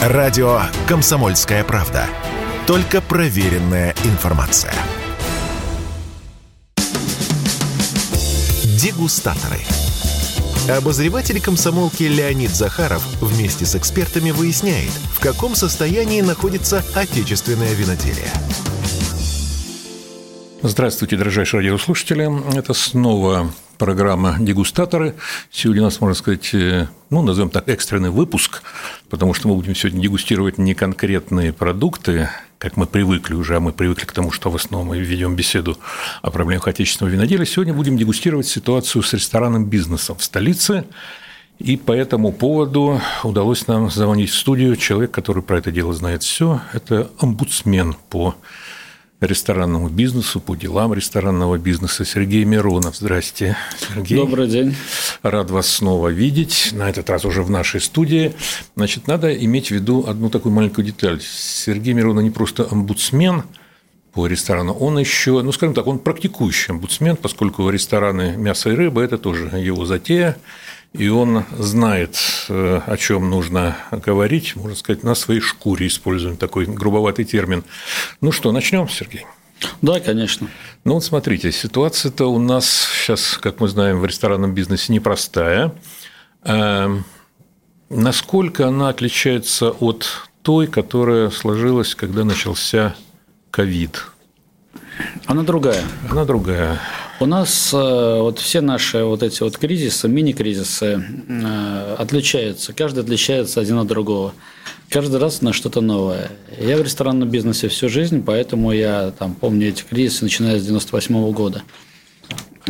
Радио «Комсомольская правда». Только проверенная информация. Дегустаторы. Обозреватель комсомолки Леонид Захаров вместе с экспертами выясняет, в каком состоянии находится отечественное виноделие. Здравствуйте, дорожайшие радиослушатели. Это снова программа «Дегустаторы». Сегодня у нас, можно сказать, э, ну, назовем так, экстренный выпуск, потому что мы будем сегодня дегустировать не конкретные продукты, как мы привыкли уже, а мы привыкли к тому, что в основном мы ведем беседу о проблемах отечественного виноделия. Сегодня будем дегустировать ситуацию с ресторанным бизнесом в столице. И по этому поводу удалось нам звонить в студию человек, который про это дело знает все. Это омбудсмен по ресторанному бизнесу, по делам ресторанного бизнеса Сергей Миронов. Здрасте, Сергей. Добрый день. Рад вас снова видеть, на этот раз уже в нашей студии. Значит, надо иметь в виду одну такую маленькую деталь. Сергей Миронов не просто омбудсмен по ресторану, он еще, ну, скажем так, он практикующий омбудсмен, поскольку рестораны мяса и рыба – это тоже его затея, и он знает, э, о чем нужно говорить, можно сказать, на своей шкуре используем такой грубоватый термин. Ну что, начнем, Сергей? Да, конечно. Ну вот смотрите, ситуация-то у нас сейчас, как мы знаем, в ресторанном бизнесе непростая. Эм, насколько она отличается от той, которая сложилась, когда начался ковид? Она другая. Она другая. У нас э, вот все наши вот эти вот кризисы, мини-кризисы э, отличаются. Каждый отличается один от другого. Каждый раз на что-то новое. Я в ресторанном бизнесе всю жизнь, поэтому я там помню эти кризисы, начиная с 98 -го года.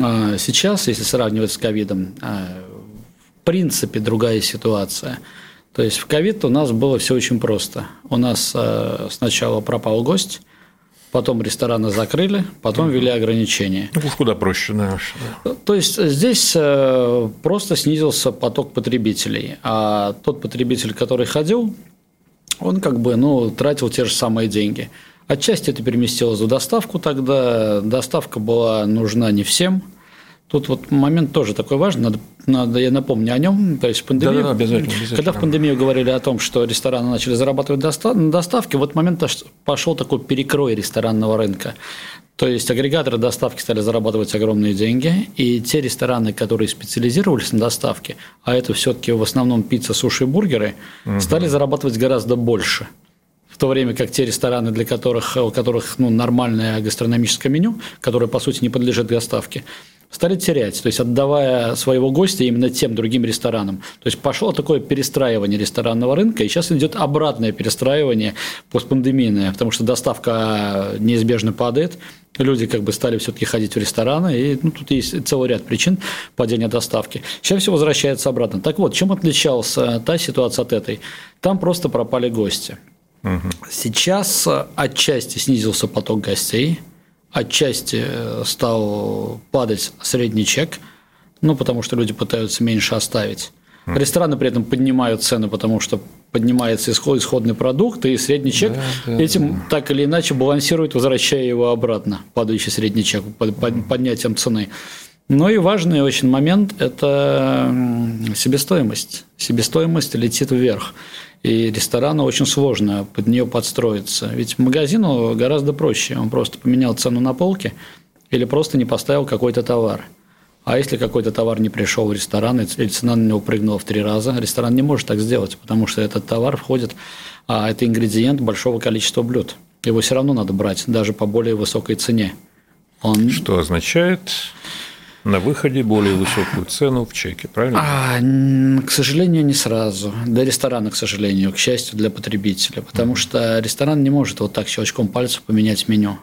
А сейчас, если сравнивать с ковидом, э, в принципе другая ситуация. То есть в ковид у нас было все очень просто. У нас сначала пропал гость, потом рестораны закрыли, потом ввели ограничения. Ну, куда проще, да. То есть здесь э, просто снизился поток потребителей, а тот потребитель, который ходил, он как бы ну, тратил те же самые деньги. Отчасти это переместилось в доставку тогда, доставка была нужна не всем – Тут вот момент тоже такой важный, надо, надо я напомню о нем. То есть пандемию, да, да, обязательно, обязательно. когда в пандемию говорили о том, что рестораны начали зарабатывать на доставке, в этот момент пошел такой перекрой ресторанного рынка. То есть агрегаторы доставки стали зарабатывать огромные деньги, и те рестораны, которые специализировались на доставке, а это все-таки в основном пицца, суши и бургеры, угу. стали зарабатывать гораздо больше в то время как те рестораны, для которых, у которых ну, нормальное гастрономическое меню, которое, по сути, не подлежит доставке, стали терять, то есть отдавая своего гостя именно тем другим ресторанам. То есть пошло такое перестраивание ресторанного рынка, и сейчас идет обратное перестраивание постпандемийное, потому что доставка неизбежно падает, люди как бы стали все-таки ходить в рестораны, и ну, тут есть целый ряд причин падения доставки. Сейчас все возвращается обратно. Так вот, чем отличалась та ситуация от этой? Там просто пропали гости. Угу. Сейчас отчасти снизился поток гостей, отчасти э, стал падать средний чек, ну, потому что люди пытаются меньше оставить. Рестораны при этом поднимают цены, потому что поднимается исход, исходный продукт, и средний чек да, да, этим да. так или иначе балансирует, возвращая его обратно, падающий средний чек, под, под, поднятием цены. Ну и важный очень момент – это себестоимость. Себестоимость летит вверх. И ресторану очень сложно под нее подстроиться. Ведь магазину гораздо проще. Он просто поменял цену на полке или просто не поставил какой-то товар. А если какой-то товар не пришел в ресторан, или цена на него прыгнула в три раза, ресторан не может так сделать, потому что этот товар входит, а это ингредиент большого количества блюд. Его все равно надо брать, даже по более высокой цене. Он... Что означает? На выходе более высокую цену в чеке, правильно? А, к сожалению, не сразу. Для ресторана, к сожалению, к счастью, для потребителя. Потому mm-hmm. что ресторан не может вот так щелчком пальцев поменять меню.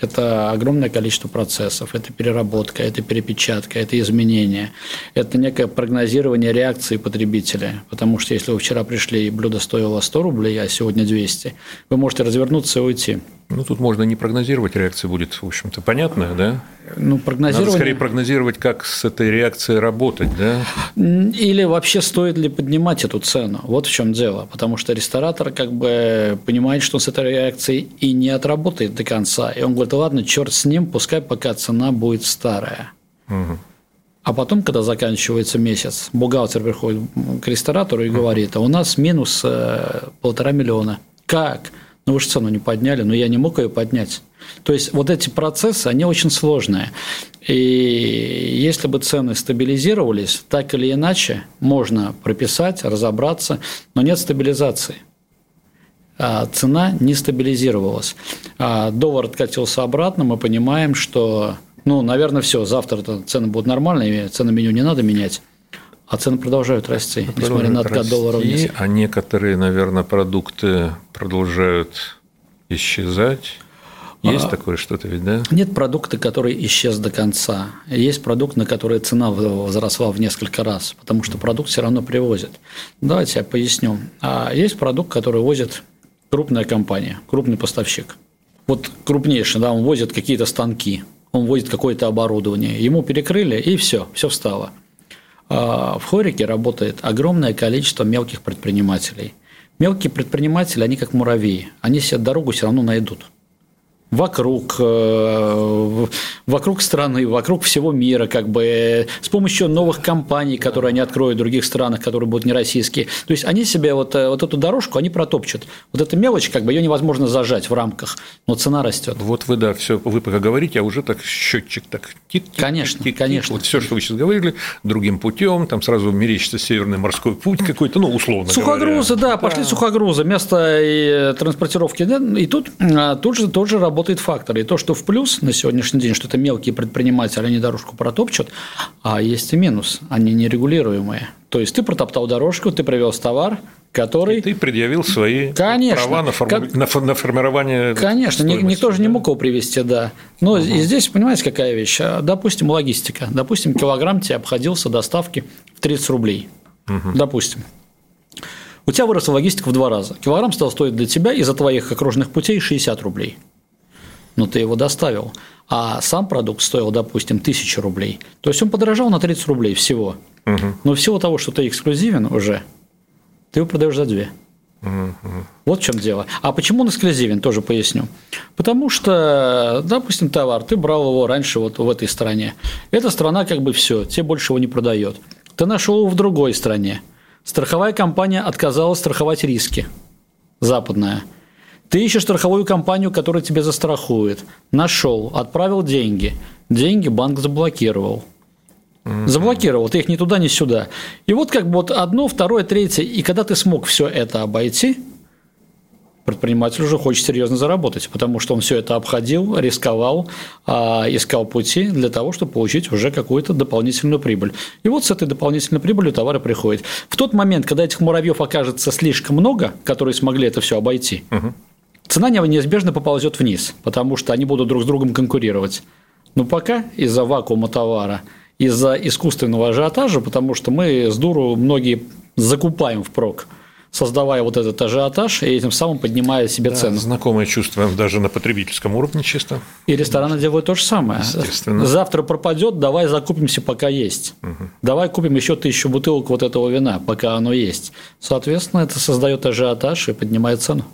Это огромное количество процессов, это переработка, это перепечатка, это изменение, это некое прогнозирование реакции потребителя. Потому что если вы вчера пришли и блюдо стоило 100 рублей, а сегодня 200, вы можете развернуться и уйти. Ну, тут можно не прогнозировать, реакция будет, в общем-то, понятная, да? Ну, прогнозировать... Надо скорее прогнозировать, как с этой реакцией работать, да? Или вообще стоит ли поднимать эту цену? Вот в чем дело. Потому что ресторатор как бы понимает, что он с этой реакцией и не отработает до конца. И он говорит, ладно, черт с ним, пускай пока цена будет старая. Угу. А потом, когда заканчивается месяц, бухгалтер приходит к ресторатору и говорит, а у нас минус э, полтора миллиона. Как? Ну вы же цену не подняли, но я не мог ее поднять. То есть вот эти процессы, они очень сложные. И если бы цены стабилизировались, так или иначе, можно прописать, разобраться, но нет стабилизации. А цена не стабилизировалась. А доллар откатился обратно, мы понимаем, что, ну, наверное, все, завтра цены будут нормальные, цены меню не надо менять. А цены продолжают расти, несмотря на откат доллара вниз. А некоторые, наверное, продукты продолжают исчезать. Есть а, такое что-то ведь, да? Нет продукта, который исчез до конца. Есть продукт, на который цена возросла в несколько раз, потому что продукт все равно привозят. Давайте я поясню. А есть продукт, который возит крупная компания, крупный поставщик. Вот крупнейший, да, он возит какие-то станки, он возит какое-то оборудование, ему перекрыли, и все, все встало. А, в Хорике работает огромное количество мелких предпринимателей. Мелкие предприниматели, они как муравьи, они себе дорогу все равно найдут вокруг, э, вокруг страны, вокруг всего мира, как бы с помощью новых компаний, которые они откроют в других странах, которые будут не российские. То есть они себе вот, э, вот эту дорожку они протопчут. Вот эта мелочь, как бы ее невозможно зажать в рамках, но цена растет. Вот вы, да, все, вы пока говорите, а уже так счетчик так тик, тик Конечно, тик, конечно. Вот все, что вы сейчас говорили, другим путем, там сразу мерещится Северный морской путь какой-то, ну, условно Сухогрузы, говоря. да, пошли да. сухогрузы, место и транспортировки, да, и тут, а, тут же тоже работает работает фактор. И то, что в плюс на сегодняшний день, что это мелкие предприниматели, они дорожку протопчут, а есть и минус, они нерегулируемые. То есть ты протоптал дорожку, ты привез товар, который… И ты предъявил свои Конечно. права на, форму... как... на формирование Конечно, никто же не мог его привести, да. Но угу. и здесь, понимаете, какая вещь? А, допустим, логистика. Допустим, килограмм тебе обходился доставки в 30 рублей. Угу. Допустим. У тебя выросла логистика в два раза. Килограмм стал стоить для тебя из-за твоих окружных путей 60 рублей но ты его доставил. А сам продукт стоил, допустим, 1000 рублей. То есть он подорожал на 30 рублей всего. Угу. Но всего того, что ты эксклюзивен уже, ты его продаешь за 2. Угу. Вот в чем дело. А почему он эксклюзивен, тоже поясню. Потому что, допустим, товар, ты брал его раньше вот в этой стране. Эта страна как бы все, тебе больше его не продает. Ты нашел его в другой стране. Страховая компания отказалась страховать риски. Западная. Ты ищешь страховую компанию, которая тебе застрахует. Нашел, отправил деньги. Деньги банк заблокировал. Заблокировал, ты их ни туда, ни сюда. И вот как бы вот одно, второе, третье. И когда ты смог все это обойти, предприниматель уже хочет серьезно заработать, потому что он все это обходил, рисковал, а, искал пути для того, чтобы получить уже какую-то дополнительную прибыль. И вот с этой дополнительной прибылью товары приходят. В тот момент, когда этих муравьев окажется слишком много, которые смогли это все обойти, угу цена неизбежно поползет вниз, потому что они будут друг с другом конкурировать. Но пока из-за вакуума товара, из-за искусственного ажиотажа, потому что мы с дуру многие закупаем впрок, создавая вот этот ажиотаж и этим самым поднимая себе да, цену. Знакомое чувство даже на потребительском уровне чисто. И рестораны делают то же самое. Естественно. Завтра пропадет, давай закупимся, пока есть. Угу. Давай купим еще тысячу бутылок вот этого вина, пока оно есть. Соответственно, это создает ажиотаж и поднимает цену.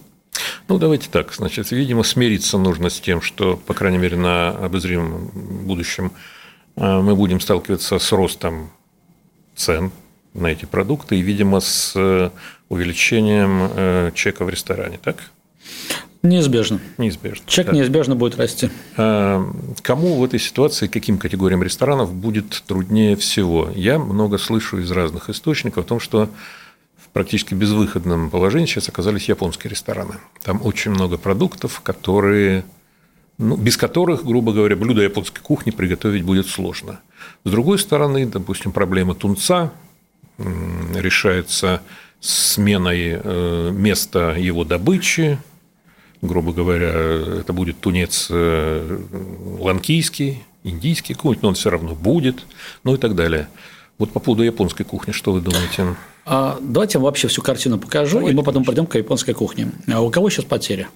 Ну, давайте так. Значит, видимо, смириться нужно с тем, что, по крайней мере, на обозримом будущем э, мы будем сталкиваться с ростом цен на эти продукты и, видимо, с э, увеличением э, чека в ресторане, так? Неизбежно. Неизбежно. Чек да. неизбежно будет расти. Кому в этой ситуации, каким категориям ресторанов будет труднее всего? Я много слышу из разных источников о том, что практически безвыходном положении сейчас оказались японские рестораны. Там очень много продуктов, которые, ну, без которых, грубо говоря, блюдо японской кухни приготовить будет сложно. С другой стороны, допустим, проблема тунца решается сменой э, места его добычи, грубо говоря, это будет тунец э, ланкийский, индийский какой-нибудь, но он все равно будет, ну и так далее. Вот по поводу японской кухни, что вы думаете? А, давайте я вам вообще всю картину покажу, Давайте. и мы потом пойдем к японской кухне. А у кого сейчас потери?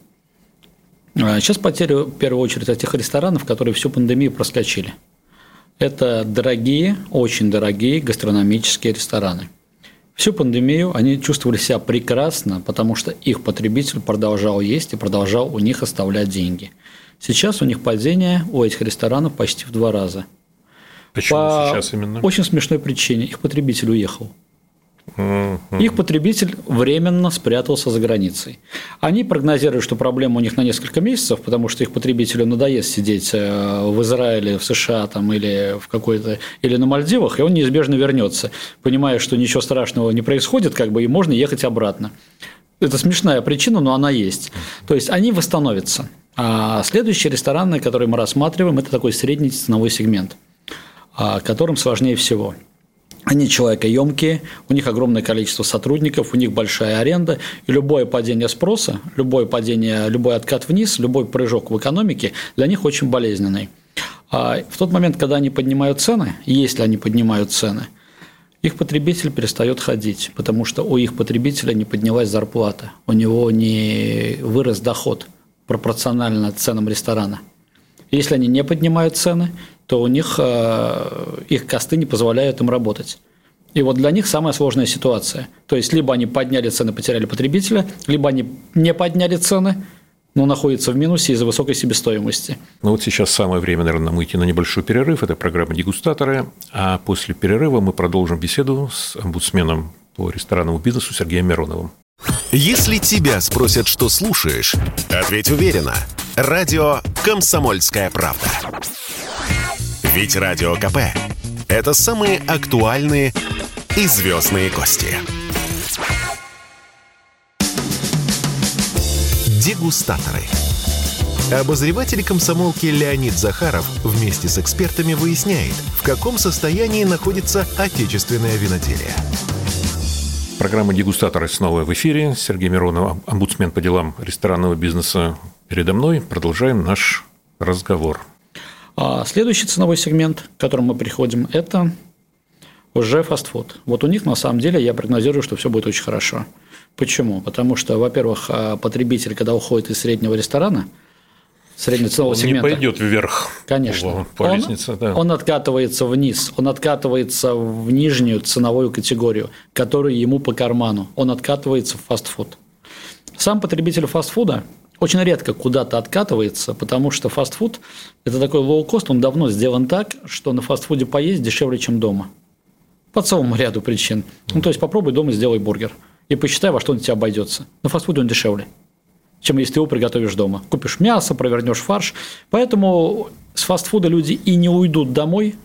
А, сейчас потери в первую очередь от тех ресторанов, которые всю пандемию проскочили. Это дорогие, очень дорогие гастрономические рестораны. Всю пандемию они чувствовали себя прекрасно, потому что их потребитель продолжал есть и продолжал у них оставлять деньги. Сейчас у них падение у этих ресторанов почти в два раза – Почему По сейчас именно? очень смешной причине. Их потребитель уехал. Их потребитель временно спрятался за границей. Они прогнозируют, что проблема у них на несколько месяцев, потому что их потребителю надоест сидеть э, в Израиле, в США там, или, в какой-то, или на Мальдивах, и он неизбежно вернется, понимая, что ничего страшного не происходит, как бы, и можно ехать обратно. Это смешная причина, но она есть. То есть они восстановятся. А следующие рестораны, которые мы рассматриваем, это такой средний ценовой сегмент, а, которым сложнее всего. Они человекоемкие, у них огромное количество сотрудников, у них большая аренда, и любое падение спроса, любое падение, любой откат вниз, любой прыжок в экономике для них очень болезненный. А в тот момент, когда они поднимают цены, если они поднимают цены, их потребитель перестает ходить, потому что у их потребителя не поднялась зарплата, у него не вырос доход пропорционально ценам ресторана. Если они не поднимают цены, то у них э, их косты не позволяют им работать. И вот для них самая сложная ситуация. То есть, либо они подняли цены, потеряли потребителя, либо они не подняли цены, но находятся в минусе из-за высокой себестоимости. Ну вот сейчас самое время, наверное, нам идти на небольшой перерыв. Это программа «Дегустаторы». А после перерыва мы продолжим беседу с омбудсменом по ресторанному бизнесу Сергеем Мироновым. Если тебя спросят, что слушаешь, ответь уверенно. Радио «Комсомольская правда». Ведь Радио КП – это самые актуальные и звездные гости. Дегустаторы. Обозреватель комсомолки Леонид Захаров вместе с экспертами выясняет, в каком состоянии находится отечественное виноделие. Программа «Дегустаторы» снова в эфире. Сергей Миронов, омбудсмен по делам ресторанного бизнеса передо мной. Продолжаем наш разговор. А следующий ценовой сегмент, к которому мы приходим, это уже фастфуд. Вот у них на самом деле я прогнозирую, что все будет очень хорошо. Почему? Потому что, во-первых, а, потребитель, когда уходит из среднего ресторана, среднего ценового он сегмента. не пойдет вверх. Конечно. По, он, лестнице, да. он откатывается вниз, он откатывается в нижнюю ценовую категорию, которая ему по карману. Он откатывается в фастфуд. Сам потребитель фастфуда очень редко куда-то откатывается, потому что фастфуд – это такой лоу-кост, он давно сделан так, что на фастфуде поесть дешевле, чем дома. По целому ряду причин. Ну, то есть, попробуй дома сделай бургер и посчитай, во что он тебе обойдется. На фастфуде он дешевле, чем если ты его приготовишь дома. Купишь мясо, провернешь фарш. Поэтому с фастфуда люди и не уйдут домой,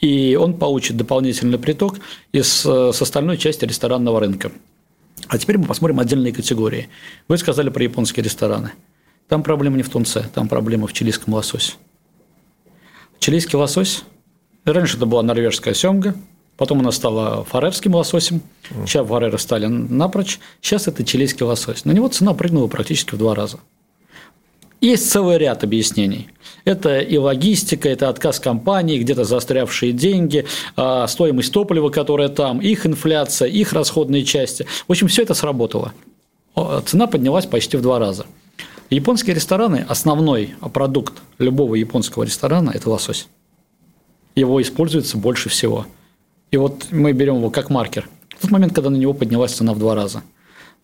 и он получит дополнительный приток из, с остальной части ресторанного рынка. А теперь мы посмотрим отдельные категории. Вы сказали про японские рестораны. Там проблема не в тунце, там проблема в чилийском лососе. Чилийский лосось, раньше это была норвежская семга, потом она стала фарерским лососем, сейчас фареры стали напрочь, сейчас это чилийский лосось. На него цена прыгнула практически в два раза. Есть целый ряд объяснений. Это и логистика, это отказ компаний, где-то застрявшие деньги, а, стоимость топлива, которая там, их инфляция, их расходные части. В общем, все это сработало. Цена поднялась почти в два раза. Японские рестораны, основной продукт любого японского ресторана – это лосось. Его используется больше всего. И вот мы берем его как маркер. В тот момент, когда на него поднялась цена в два раза –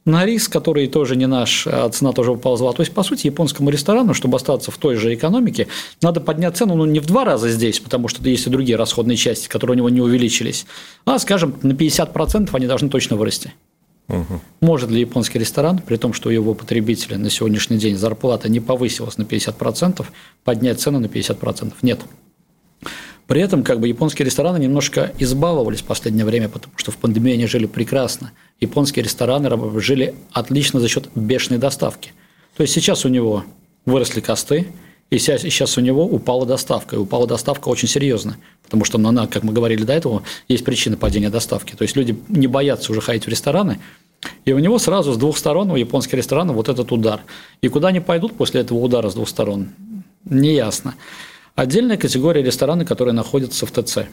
на рис, который тоже не наш, а цена тоже поползла. То есть, по сути, японскому ресторану, чтобы остаться в той же экономике, надо поднять цену ну, не в два раза здесь, потому что есть и другие расходные части, которые у него не увеличились, а, скажем, на 50% они должны точно вырасти. Угу. Может ли японский ресторан, при том, что у его потребителя на сегодняшний день зарплата не повысилась на 50%, поднять цену на 50%? Нет. При этом как бы японские рестораны немножко избаловались в последнее время, потому что в пандемии они жили прекрасно. Японские рестораны жили отлично за счет бешеной доставки. То есть сейчас у него выросли косты, и сейчас у него упала доставка. И упала доставка очень серьезно, потому что она, как мы говорили до этого, есть причина падения доставки. То есть люди не боятся уже ходить в рестораны, и у него сразу с двух сторон, у японских ресторанов, вот этот удар. И куда они пойдут после этого удара с двух сторон, неясно. Отдельная категория рестораны, которые находятся в ТЦ.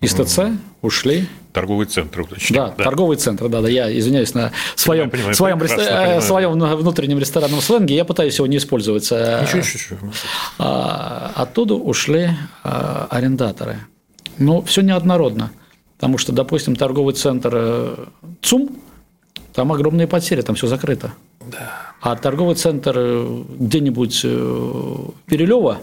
Из ТЦ ушли. Торговый центр, уточню. Да, да, торговый центр, да, да. Я извиняюсь на своем, я понимаю, своем, рестор... своем внутреннем ресторанном сленге, я пытаюсь его не использовать. Ничего, ничего. А, оттуда ушли а, арендаторы. Ну, все неоднородно. Потому что, допустим, торговый центр э, ЦУМ, там огромные потери, там все закрыто. Да. А торговый центр э, где-нибудь э, Перелева,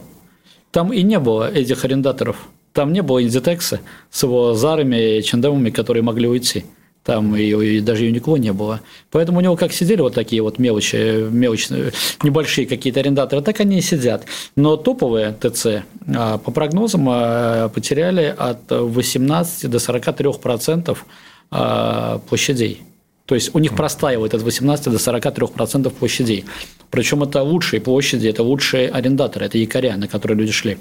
Там и не было этих арендаторов. Там не было Индитекса с его зарами и чендемами, которые могли уйти. Там и, и даже Юникло не было. Поэтому у него как сидели вот такие вот мелочи, мелочные, небольшие какие-то арендаторы, так они и сидят. Но топовые ТЦ, а, по прогнозам, а, потеряли от 18 до 43 процентов а, площадей. То есть у них простаивает от 18 до 43 процентов площадей. Причем это лучшие площади, это лучшие арендаторы, это якоря, на которые люди шли.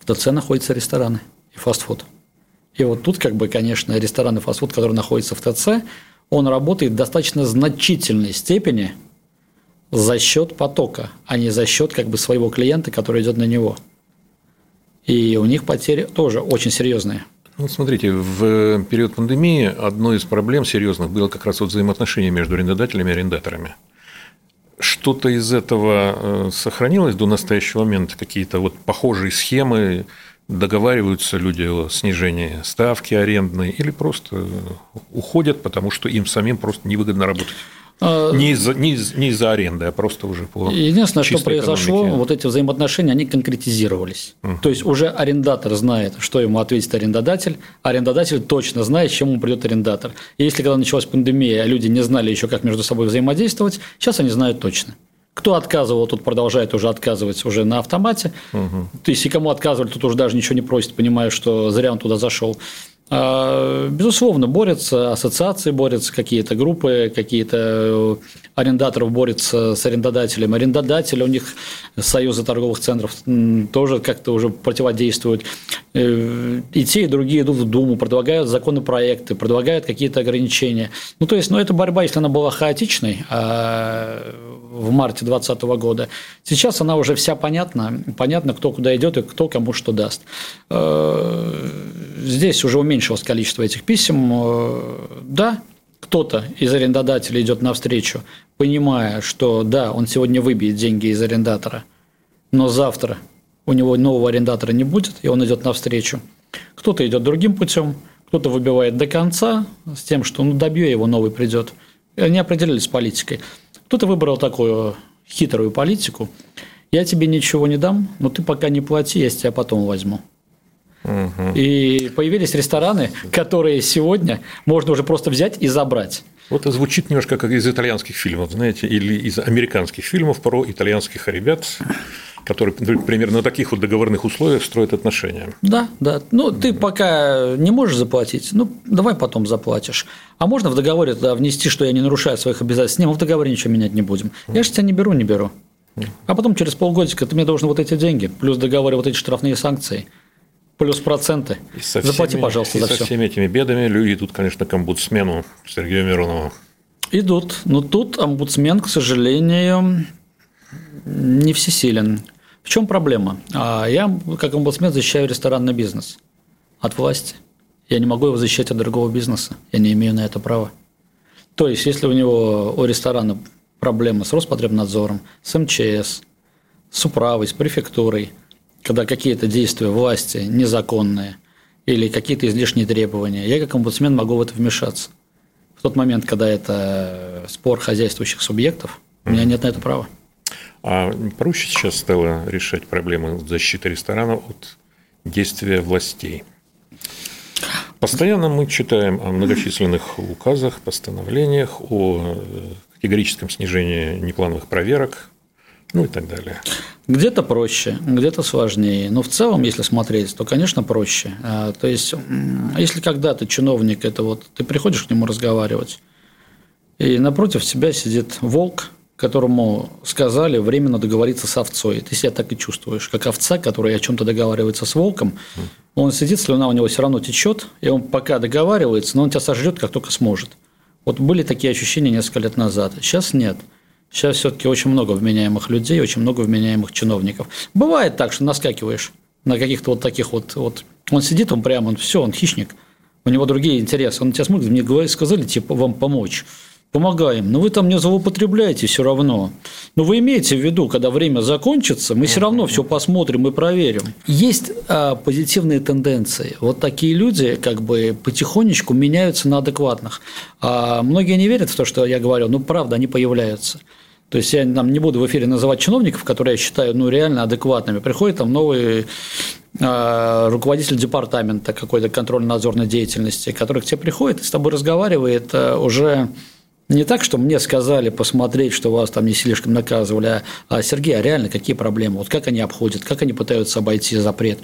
В ТЦ находятся рестораны и фастфуд. И вот тут, как бы, конечно, ресторан и фастфуд, который находится в ТЦ, он работает в достаточно значительной степени за счет потока, а не за счет как бы своего клиента, который идет на него. И у них потери тоже очень серьезные. Ну, смотрите, в период пандемии одной из проблем серьезных было как раз вот взаимоотношения между арендодателями и арендаторами. Что-то из этого э, сохранилось до настоящего момента? Какие-то вот похожие схемы, договариваются люди о снижении ставки арендной или просто уходят, потому что им самим просто невыгодно работать. А, не из-за не из, не из аренды, а просто уже по Единственное, что произошло, экономике. вот эти взаимоотношения, они конкретизировались. Uh-huh. То есть уже арендатор знает, что ему ответит арендодатель, арендодатель точно знает, чем ему придет арендатор. И если когда началась пандемия, люди не знали еще, как между собой взаимодействовать, сейчас они знают точно. Кто отказывал, тут продолжает уже отказывать уже на автомате. Угу. То есть, и кому отказывали, тут уже даже ничего не просит, понимая, что зря он туда зашел. А, безусловно, борются ассоциации, борются какие-то группы, какие-то э, арендаторов борются с арендодателем. Арендодатели, у них союзы торговых центров тоже как-то уже противодействуют. Э, и те, и другие идут в Думу, предлагают законопроекты, предлагают какие-то ограничения. Ну, то есть, ну, эта борьба, если она была хаотичной а в марте 2020 года, сейчас она уже вся понятна. Понятно, кто куда идет и кто кому что даст. Э, здесь уже уменьшилось количество этих писем. Э, да, кто-то из арендодателей идет навстречу, понимая, что да, он сегодня выбьет деньги из арендатора, но завтра у него нового арендатора не будет, и он идет навстречу. Кто-то идет другим путем, кто-то выбивает до конца с тем, что ну добью его, новый придет. И они определились с политикой. Кто-то выбрал такую хитрую политику. Я тебе ничего не дам, но ты пока не плати, я с тебя потом возьму. И появились рестораны, которые сегодня можно уже просто взять и забрать. Вот это звучит немножко как из итальянских фильмов, знаете, или из американских фильмов про итальянских ребят, которые примерно на таких вот договорных условиях строят отношения. Да, да. Ну, ты пока не можешь заплатить, ну, давай потом заплатишь. А можно в договоре туда внести, что я не нарушаю своих обязательств? Не, мы в договоре ничего менять не будем. Я же тебя не беру, не беру. А потом через полгодика ты мне должен вот эти деньги, плюс в договоре вот эти штрафные санкции – плюс проценты. И со всеми, Заплати, пожалуйста, и за со все. всеми этими бедами люди идут, конечно, к омбудсмену Сергею Миронову. Идут. Но тут омбудсмен, к сожалению, не всесилен. В чем проблема? А я, как омбудсмен, защищаю ресторанный бизнес от власти. Я не могу его защищать от другого бизнеса. Я не имею на это права. То есть, если у него у ресторана проблемы с Роспотребнадзором, с МЧС, с управой, с префектурой – когда какие-то действия власти незаконные или какие-то излишние требования, я как омбудсмен могу в это вмешаться. В тот момент, когда это спор хозяйствующих субъектов, у меня нет на это права. А проще сейчас стало решать проблемы защиты ресторана от действия властей? Постоянно мы читаем о многочисленных указах, постановлениях, о категорическом снижении неплановых проверок, ну и так далее. Где-то проще, где-то сложнее. Но в целом, если смотреть, то, конечно, проще. А, то есть, если когда-то чиновник, это вот ты приходишь к нему разговаривать, и напротив тебя сидит волк, которому сказали временно договориться с овцой. Ты себя так и чувствуешь, как овца, которая о чем-то договаривается с волком. Он сидит, слюна у него все равно течет, и он пока договаривается, но он тебя сожрет, как только сможет. Вот были такие ощущения несколько лет назад. Сейчас нет. Сейчас все-таки очень много вменяемых людей, очень много вменяемых чиновников. Бывает так, что наскакиваешь на каких-то вот таких вот, вот. Он сидит, он прямо, он все, он хищник. У него другие интересы. Он тебя смотрит, мне говорит, сказали, типа, вам помочь. Помогаем. Но вы там не злоупотребляете все равно. Но вы имеете в виду, когда время закончится, мы все равно все посмотрим и проверим. Есть а, позитивные тенденции. Вот такие люди как бы потихонечку меняются на адекватных. А многие не верят в то, что я говорю, но правда, они появляются. То есть я там, не буду в эфире называть чиновников, которые я считаю ну, реально адекватными. Приходит там новый э, руководитель департамента какой-то контрольно-надзорной деятельности, который к тебе приходит и с тобой разговаривает э, уже не так, что мне сказали посмотреть, что вас там не слишком наказывали, а, а Сергей, а реально какие проблемы? Вот как они обходят, как они пытаются обойти запрет?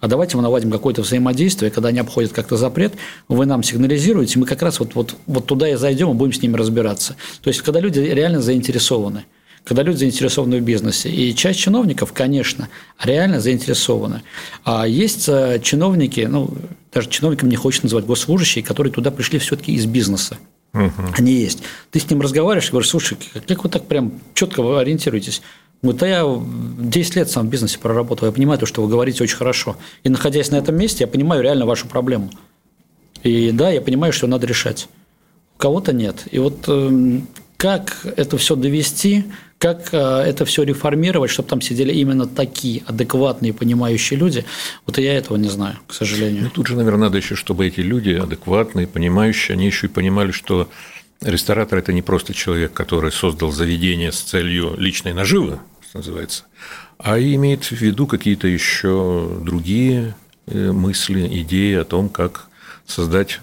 А давайте мы наладим какое-то взаимодействие, когда они обходят как-то запрет, вы нам сигнализируете, мы как раз вот, вот, вот туда и зайдем и будем с ними разбираться. То есть, когда люди реально заинтересованы когда люди заинтересованы в бизнесе. И часть чиновников, конечно, реально заинтересованы. А есть э, чиновники, ну, даже чиновникам не хочется называть госслужащие, которые туда пришли все-таки из бизнеса. Угу. Они есть. Ты с ним разговариваешь и говоришь, слушай, как вы так прям четко ориентируетесь? Вот а я 10 лет сам в бизнесе проработал, я понимаю то, что вы говорите очень хорошо. И находясь на этом месте, я понимаю реально вашу проблему. И да, я понимаю, что надо решать. У кого-то нет. И вот эм, как это все довести, как э, это все реформировать, чтобы там сидели именно такие адекватные, понимающие люди, вот я этого не знаю, к сожалению. Ну, тут же, наверное, надо еще, чтобы эти люди адекватные, понимающие, они еще и понимали, что ресторатор – это не просто человек, который создал заведение с целью личной наживы, что называется, а имеет в виду какие-то еще другие э, мысли, идеи о том, как создать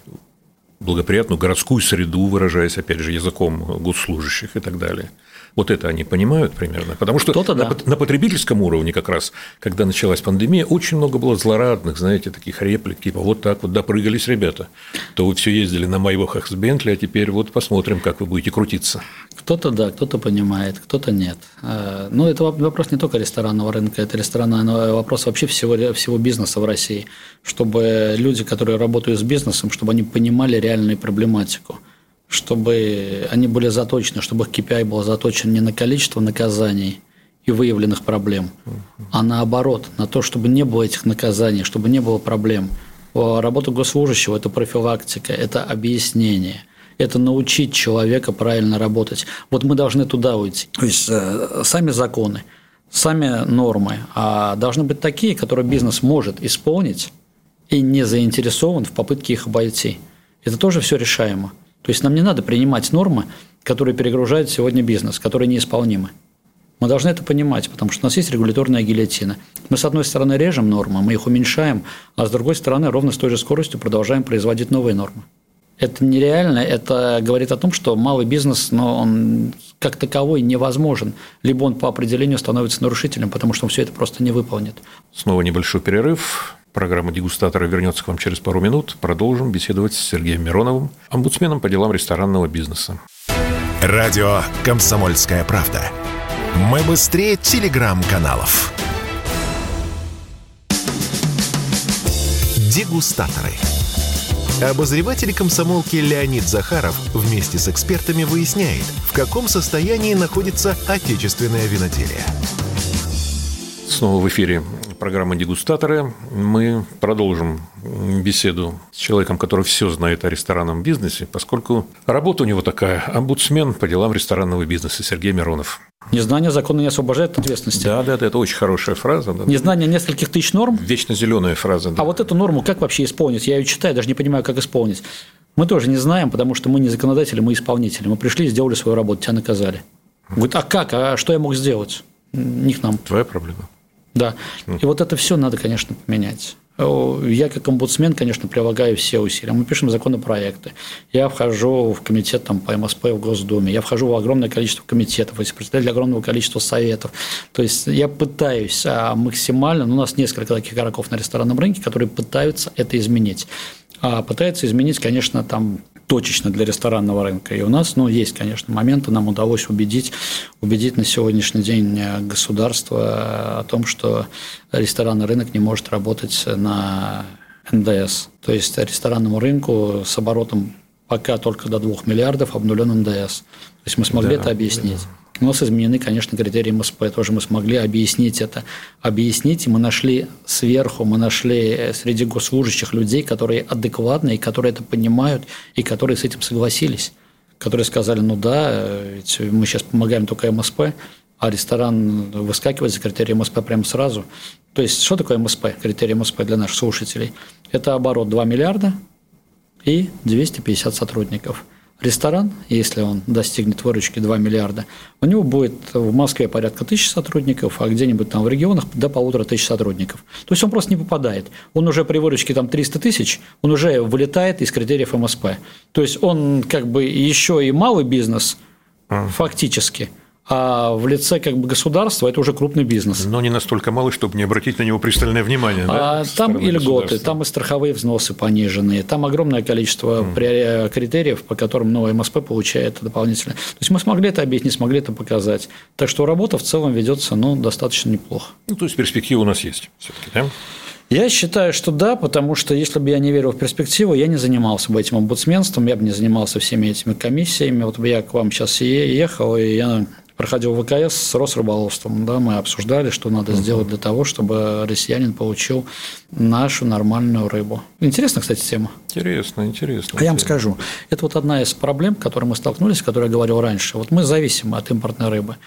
благоприятную городскую среду, выражаясь, опять же, языком госслужащих и так далее. Вот это они понимают примерно. Потому что на, да. на потребительском уровне как раз, когда началась пандемия, очень много было злорадных, знаете, таких реплик, типа вот так вот допрыгались ребята. То вы все ездили на Майбахах с Бентли, а теперь вот посмотрим, как вы будете крутиться. Кто-то да, кто-то понимает, кто-то нет. Э, Но ну, это вопрос не только ресторанного рынка, это ресторанный вопрос вообще всего, всего бизнеса в России. Чтобы люди, которые работают с бизнесом, чтобы они понимали реальную проблематику чтобы они были заточены, чтобы их KPI был заточен не на количество наказаний и выявленных проблем, а наоборот, на то, чтобы не было этих наказаний, чтобы не было проблем. Работа госслужащего – это профилактика, это объяснение – это научить человека правильно работать. Вот мы должны туда уйти. То есть э, сами законы, сами нормы а должны быть такие, которые бизнес может исполнить и не заинтересован в попытке их обойти. Это тоже все решаемо. То есть нам не надо принимать нормы, которые перегружают сегодня бизнес, которые неисполнимы. Мы должны это понимать, потому что у нас есть регуляторная гильотина. Мы, с одной стороны, режем нормы, мы их уменьшаем, а с другой стороны, ровно с той же скоростью продолжаем производить новые нормы. Это нереально, это говорит о том, что малый бизнес, но он как таковой невозможен. Либо он по определению становится нарушителем, потому что он все это просто не выполнит. Снова небольшой перерыв. Программа «Дегустатора» вернется к вам через пару минут. Продолжим беседовать с Сергеем Мироновым, омбудсменом по делам ресторанного бизнеса. Радио «Комсомольская правда». Мы быстрее телеграм-каналов. Дегустаторы. Обозреватель комсомолки Леонид Захаров вместе с экспертами выясняет, в каком состоянии находится отечественное виноделие. Снова в эфире программа «Дегустаторы». Мы продолжим беседу с человеком, который все знает о ресторанном бизнесе, поскольку работа у него такая – омбудсмен по делам ресторанного бизнеса Сергей Миронов. Незнание закона не освобождает от ответственности. Да, да, да, это очень хорошая фраза. Да. Незнание нескольких тысяч норм. Вечно зеленая фраза. Да. А вот эту норму как вообще исполнить? Я ее читаю, даже не понимаю, как исполнить. Мы тоже не знаем, потому что мы не законодатели, мы исполнители. Мы пришли, сделали свою работу, тебя наказали. Говорит, а как? А что я мог сделать? Не к нам. Твоя проблема. Да. И вот это все надо, конечно, поменять. Я как омбудсмен, конечно, прилагаю все усилия. Мы пишем законопроекты. Я вхожу в комитет там, по МСП в Госдуме. Я вхожу в огромное количество комитетов, если представитель огромного количества советов. То есть я пытаюсь а, максимально, ну, у нас несколько таких игроков на ресторанном рынке, которые пытаются это изменить. А пытаются изменить, конечно, там точечно для ресторанного рынка. И у нас, ну, есть, конечно, моменты, нам удалось убедить, убедить на сегодняшний день государство о том, что ресторанный рынок не может работать на НДС. То есть ресторанному рынку с оборотом пока только до 2 миллиардов обнулен НДС. То есть мы смогли да, это объяснить. Да. У нас изменены, конечно, критерии МСП, тоже мы смогли объяснить это. Объяснить, и мы нашли сверху, мы нашли э, среди госслужащих людей, которые адекватные, которые это понимают, и которые с этим согласились. Которые сказали, ну да, э, ведь мы сейчас помогаем только МСП, а ресторан выскакивает за критерий МСП прямо сразу. То есть, что такое МСП, критерий МСП для наших слушателей? Это оборот 2 миллиарда и 250 сотрудников – ресторан, если он достигнет выручки 2 миллиарда, у него будет в Москве порядка тысячи сотрудников, а где-нибудь там в регионах до полутора тысяч сотрудников. То есть он просто не попадает. Он уже при выручке там 300 тысяч, он уже вылетает из критериев МСП. То есть он как бы еще и малый бизнес фактически – а в лице как бы государства это уже крупный бизнес. Но не настолько малый, чтобы не обратить на него пристальное внимание. А, там и льготы, там и страховые взносы пониженные, там огромное количество mm. критериев, по которым новая МСП получает дополнительно. То есть мы смогли это объяснить, не смогли это показать. Так что работа в целом ведется ну, достаточно неплохо. Ну, то есть перспектива у нас есть все-таки, да? Я считаю, что да, потому что если бы я не верил в перспективу, я не занимался бы этим омбудсменством, я бы не занимался всеми этими комиссиями. Вот я к вам сейчас ехал, и я проходил ВКС с Росрыболовством, да, мы обсуждали, что надо uh-huh. сделать для того, чтобы россиянин получил нашу нормальную рыбу. Интересная, кстати, тема. Интересно, интересно. А я вам скажу, это вот одна из проблем, с которой мы столкнулись, о которой я говорил раньше. Вот мы зависимы от импортной рыбы.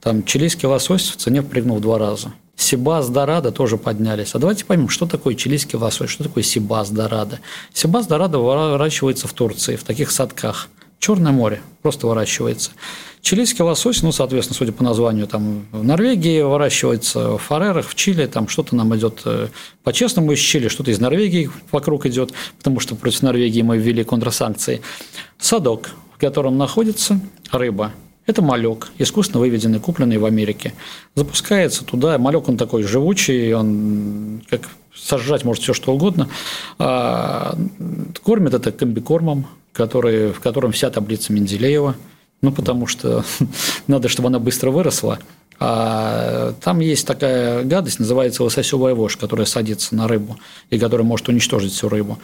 Там чилийский лосось в цене впрыгнул в два раза. Сибас Дорадо тоже поднялись. А давайте поймем, что такое чилийский лосось, что такое Сибас Дорадо. Сибас Дорадо выращивается в Турции, в таких садках. Черное море просто выращивается. Чилийский лосось, ну, соответственно, судя по названию, там в Норвегии выращивается, в Фарерах, в Чили, там что-то нам идет э, по-честному из Чили, что-то из Норвегии вокруг идет, потому что против Норвегии мы ввели контрсанкции. Садок, в котором находится рыба, это малек, искусственно выведенный, купленный в Америке. Запускается туда, малек он такой живучий, он как сожрать может все что угодно. А, кормит это комбикормом, который, в котором вся таблица Менделеева – ну, потому что надо, чтобы она быстро выросла. А там есть такая гадость, называется лососевая вошь, которая садится на рыбу и которая может уничтожить всю рыбу.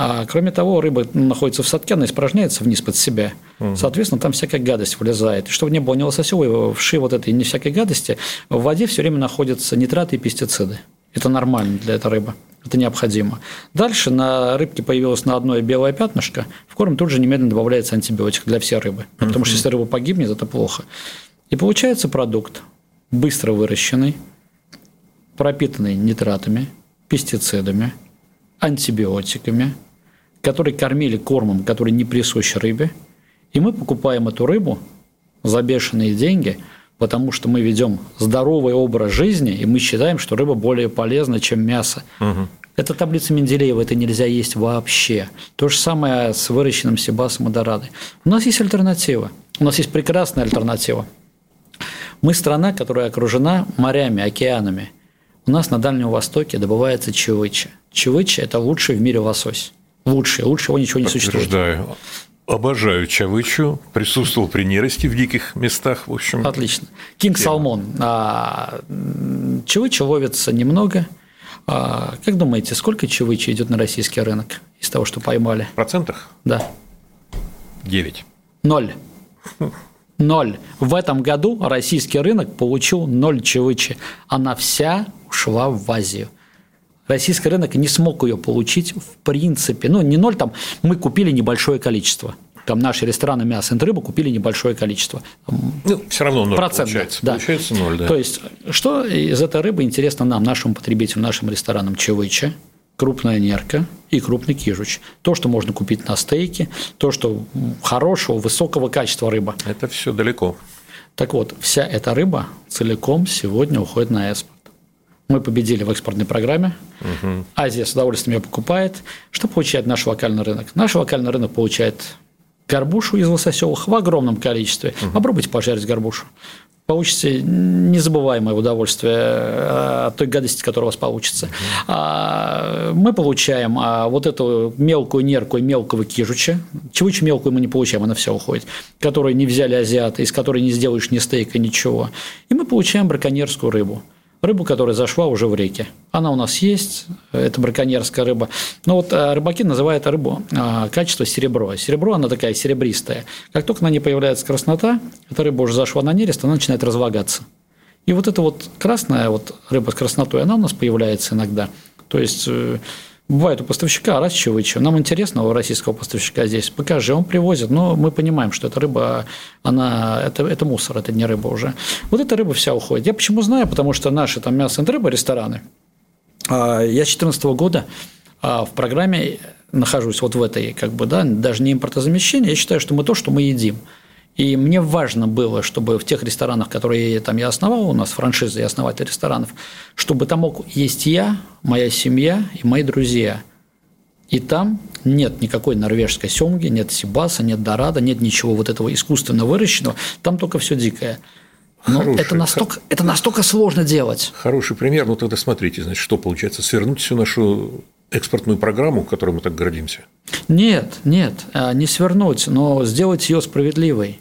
А кроме того, рыба находится в садке, она испражняется вниз под себя. Угу. Соответственно, там всякая гадость вылезает. И чтобы не было ни лососевой вши вот этой, ни всякой гадости, в воде все время находятся нитраты и пестициды. Это нормально для этой рыбы. Это необходимо. Дальше на рыбке появилось на одно белое пятнышко. В корм тут же немедленно добавляется антибиотик для всей рыбы. Потому что если рыба погибнет, это плохо. И получается продукт быстро выращенный, пропитанный нитратами, пестицидами, антибиотиками, который кормили кормом, который не присущ рыбе. И мы покупаем эту рыбу за бешеные деньги – потому что мы ведем здоровый образ жизни, и мы считаем, что рыба более полезна, чем мясо. Угу. Это таблица Менделеева, это нельзя есть вообще. То же самое с выращенным сибасом и дорадой. У нас есть альтернатива. У нас есть прекрасная альтернатива. Мы страна, которая окружена морями, океанами. У нас на Дальнем Востоке добывается чевыча. Чевыча – это лучший в мире лосось. Лучший, лучше его ничего не существует. Обожаю чавычу, присутствовал при нерости в диких местах, в общем. Отлично. Кинг Салмон. Чавыча ловится немного. А, как думаете, сколько чавычи идет на российский рынок из того, что поймали? В процентах? Да. Девять. Ноль. Ноль. В этом году российский рынок получил ноль чавычи. Она вся ушла в Азию российский рынок не смог ее получить в принципе. Ну, не ноль, там мы купили небольшое количество. Там наши рестораны мяса и рыбы купили небольшое количество. Ну, все равно ноль процент, получается. Да. Получается ноль, да. То есть, что из этой рыбы интересно нам, нашим потребителям, нашим ресторанам чевыча, крупная нерка и крупный кижуч. То, что можно купить на стейке, то, что хорошего, высокого качества рыба. Это все далеко. Так вот, вся эта рыба целиком сегодня уходит на экспорт. Мы победили в экспортной программе. Угу. Азия с удовольствием ее покупает. Что получает наш локальный рынок? Наш локальный рынок получает горбушу из лососевых в огромном количестве. Угу. Попробуйте пожарить горбушу. Получится незабываемое удовольствие э, от той гадости, которая у вас получится. Угу. Мы получаем а, вот эту мелкую нерку и мелкого кижуча. Чевычу мелкую мы не получаем, она вся уходит. Которую не взяли азиаты, из которой не сделаешь ни стейка, ничего. И мы получаем браконьерскую рыбу рыбу, которая зашла уже в реке. Она у нас есть, это браконьерская рыба. Но вот э, рыбаки называют рыбу э, качество серебро. Серебро, она такая серебристая. Как только на ней появляется краснота, эта рыба уже зашла на нерест, она начинает разлагаться. И вот эта вот красная вот рыба с краснотой, она у нас появляется иногда. То есть э, Бывает у поставщика Расчевича. Нам интересно у российского поставщика здесь. Покажи, он привозит, но мы понимаем, что эта рыба, она, это, это мусор, это не рыба уже. Вот эта рыба вся уходит. Я почему знаю? Потому что наши там мясо и рыба рестораны, а, я с 2014 года а, в программе нахожусь вот в этой, как бы, да, даже не импортозамещение, я считаю, что мы то, что мы едим. И мне важно было, чтобы в тех ресторанах, которые там я основал, у нас франшиза и основатель ресторанов, чтобы там мог есть я, моя семья и мои друзья. И там нет никакой норвежской семги, нет сибаса, нет дорада, нет ничего вот этого искусственно выращенного. Там только все дикое. Но Хороший, это настолько, это настолько сложно делать. Хороший пример. Ну тогда смотрите, значит, что получается? Свернуть всю нашу экспортную программу, которой мы так гордимся? Нет, нет, а, не свернуть, но сделать ее справедливой.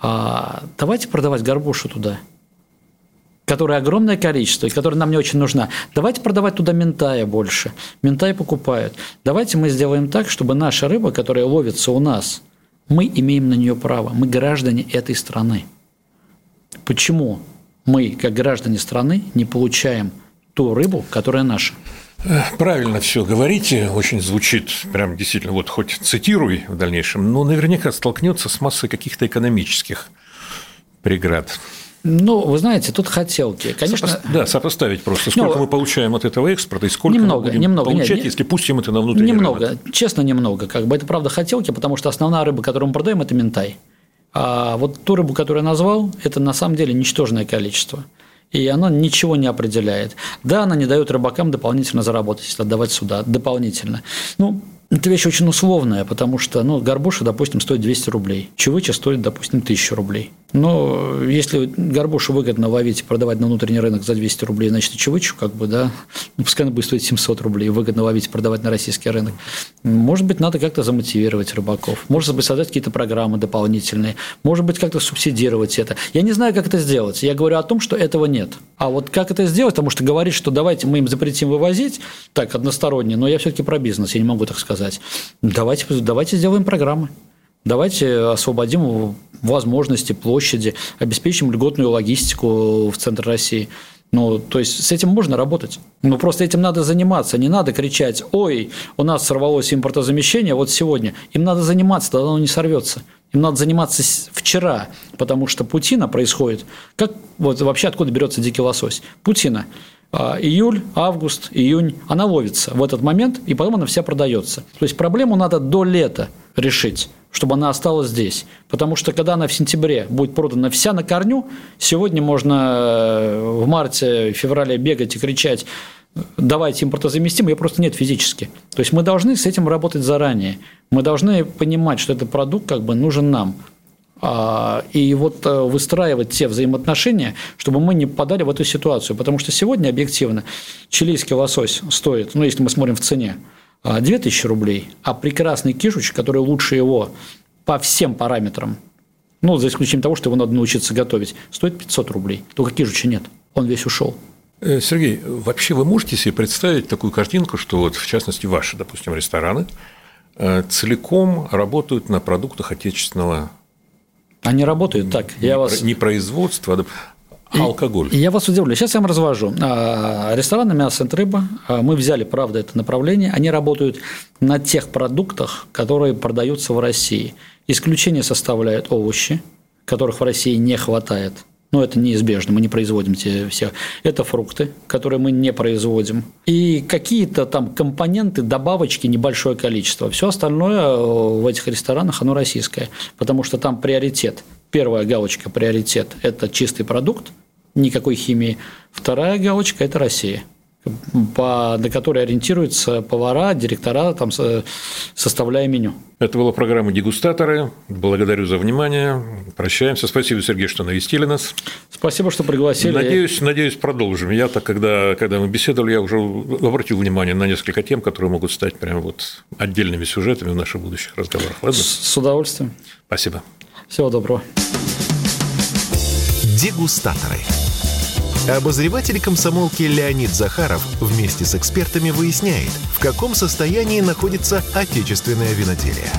А давайте продавать горбушу туда, которая огромное количество и которая нам не очень нужна. Давайте продавать туда ментая больше. Ментай покупают. Давайте мы сделаем так, чтобы наша рыба, которая ловится у нас, мы имеем на нее право. Мы граждане этой страны. Почему мы, как граждане страны, не получаем ту рыбу, которая наша? Правильно все говорите, очень звучит, прям действительно, вот хоть цитируй в дальнейшем, но наверняка столкнется с массой каких-то экономических преград. Ну, вы знаете, тут хотелки. Конечно, Сопо... Да, сопоставить просто, сколько ну, мы получаем от этого экспорта и сколько немного, мы будем немного, получать, нет, если пустим это на внутренний Немного, рынок. честно, немного. Как бы это правда хотелки, потому что основная рыба, которую мы продаем, это ментай. А вот ту рыбу, которую я назвал, это на самом деле ничтожное количество и оно ничего не определяет. Да, она не дает рыбакам дополнительно заработать, если отдавать сюда дополнительно. Ну, это вещь очень условная, потому что ну, горбуша, допустим, стоит 200 рублей, чевыча стоит, допустим, 1000 рублей. Но если горбушу выгодно ловить и продавать на внутренний рынок за 200 рублей, значит, и чевычу, как бы, да, ну, пускай она будет стоить 700 рублей, выгодно ловить и продавать на российский рынок. Может быть, надо как-то замотивировать рыбаков, может быть, создать какие-то программы дополнительные, может быть, как-то субсидировать это. Я не знаю, как это сделать. Я говорю о том, что этого нет. А вот как это сделать, потому что говорить, что давайте мы им запретим вывозить, так, односторонне, но я все-таки про бизнес, я не могу так сказать. Давайте, давайте сделаем программы. Давайте освободим возможности, площади, обеспечим льготную логистику в центр России. Ну, то есть с этим можно работать. Но просто этим надо заниматься. Не надо кричать, ой, у нас сорвалось импортозамещение вот сегодня. Им надо заниматься, тогда оно не сорвется. Им надо заниматься вчера, потому что путина происходит. Как вот вообще откуда берется дикий лосось? Путина. А, июль, август, июнь, она ловится в этот момент, и потом она вся продается. То есть проблему надо до лета решить чтобы она осталась здесь. Потому что когда она в сентябре будет продана вся на корню, сегодня можно э, в марте, феврале бегать и кричать давайте импортозаместим, ее просто нет физически. То есть мы должны с этим работать заранее. Мы должны понимать, что этот продукт как бы нужен нам. А, и вот э, выстраивать те взаимоотношения, чтобы мы не попадали в эту ситуацию. Потому что сегодня объективно чилийский лосось стоит, ну, если мы смотрим в цене, 2000 а, рублей, а прекрасный кишуч, который лучше его по всем параметрам, ну, за исключением того, что его надо научиться готовить, стоит 500 рублей. Только кишуча нет, он весь ушел. Э, Сергей, вообще вы можете себе представить такую картинку, что вот в частности ваши, допустим, рестораны э, целиком работают на продуктах отечественного они работают так. Не, я вас... не производство, а алкоголь. Я вас удивлю. Сейчас я вам развожу. А, рестораны «Мясо и рыба», а, мы взяли, правда, это направление, они работают на тех продуктах, которые продаются в России. Исключение составляют овощи, которых в России не хватает. Но это неизбежно, мы не производим те все. Это фрукты, которые мы не производим. И какие-то там компоненты, добавочки, небольшое количество. Все остальное э, в этих ресторанах, оно российское. Потому что там приоритет – Первая галочка приоритет – это чистый продукт, никакой химии. Вторая галочка – это Россия по, на которой ориентируются повара, директора, там, составляя меню. Это была программа «Дегустаторы». Благодарю за внимание. Прощаемся. Спасибо, Сергей, что навестили нас. Спасибо, что пригласили. Надеюсь, надеюсь продолжим. Я так, когда, когда мы беседовали, я уже обратил внимание на несколько тем, которые могут стать прям вот отдельными сюжетами в наших будущих разговорах. Ладно? С удовольствием. Спасибо. Всего доброго. Дегустаторы. Обозреватель комсомолки Леонид Захаров вместе с экспертами выясняет, в каком состоянии находится отечественное виноделие.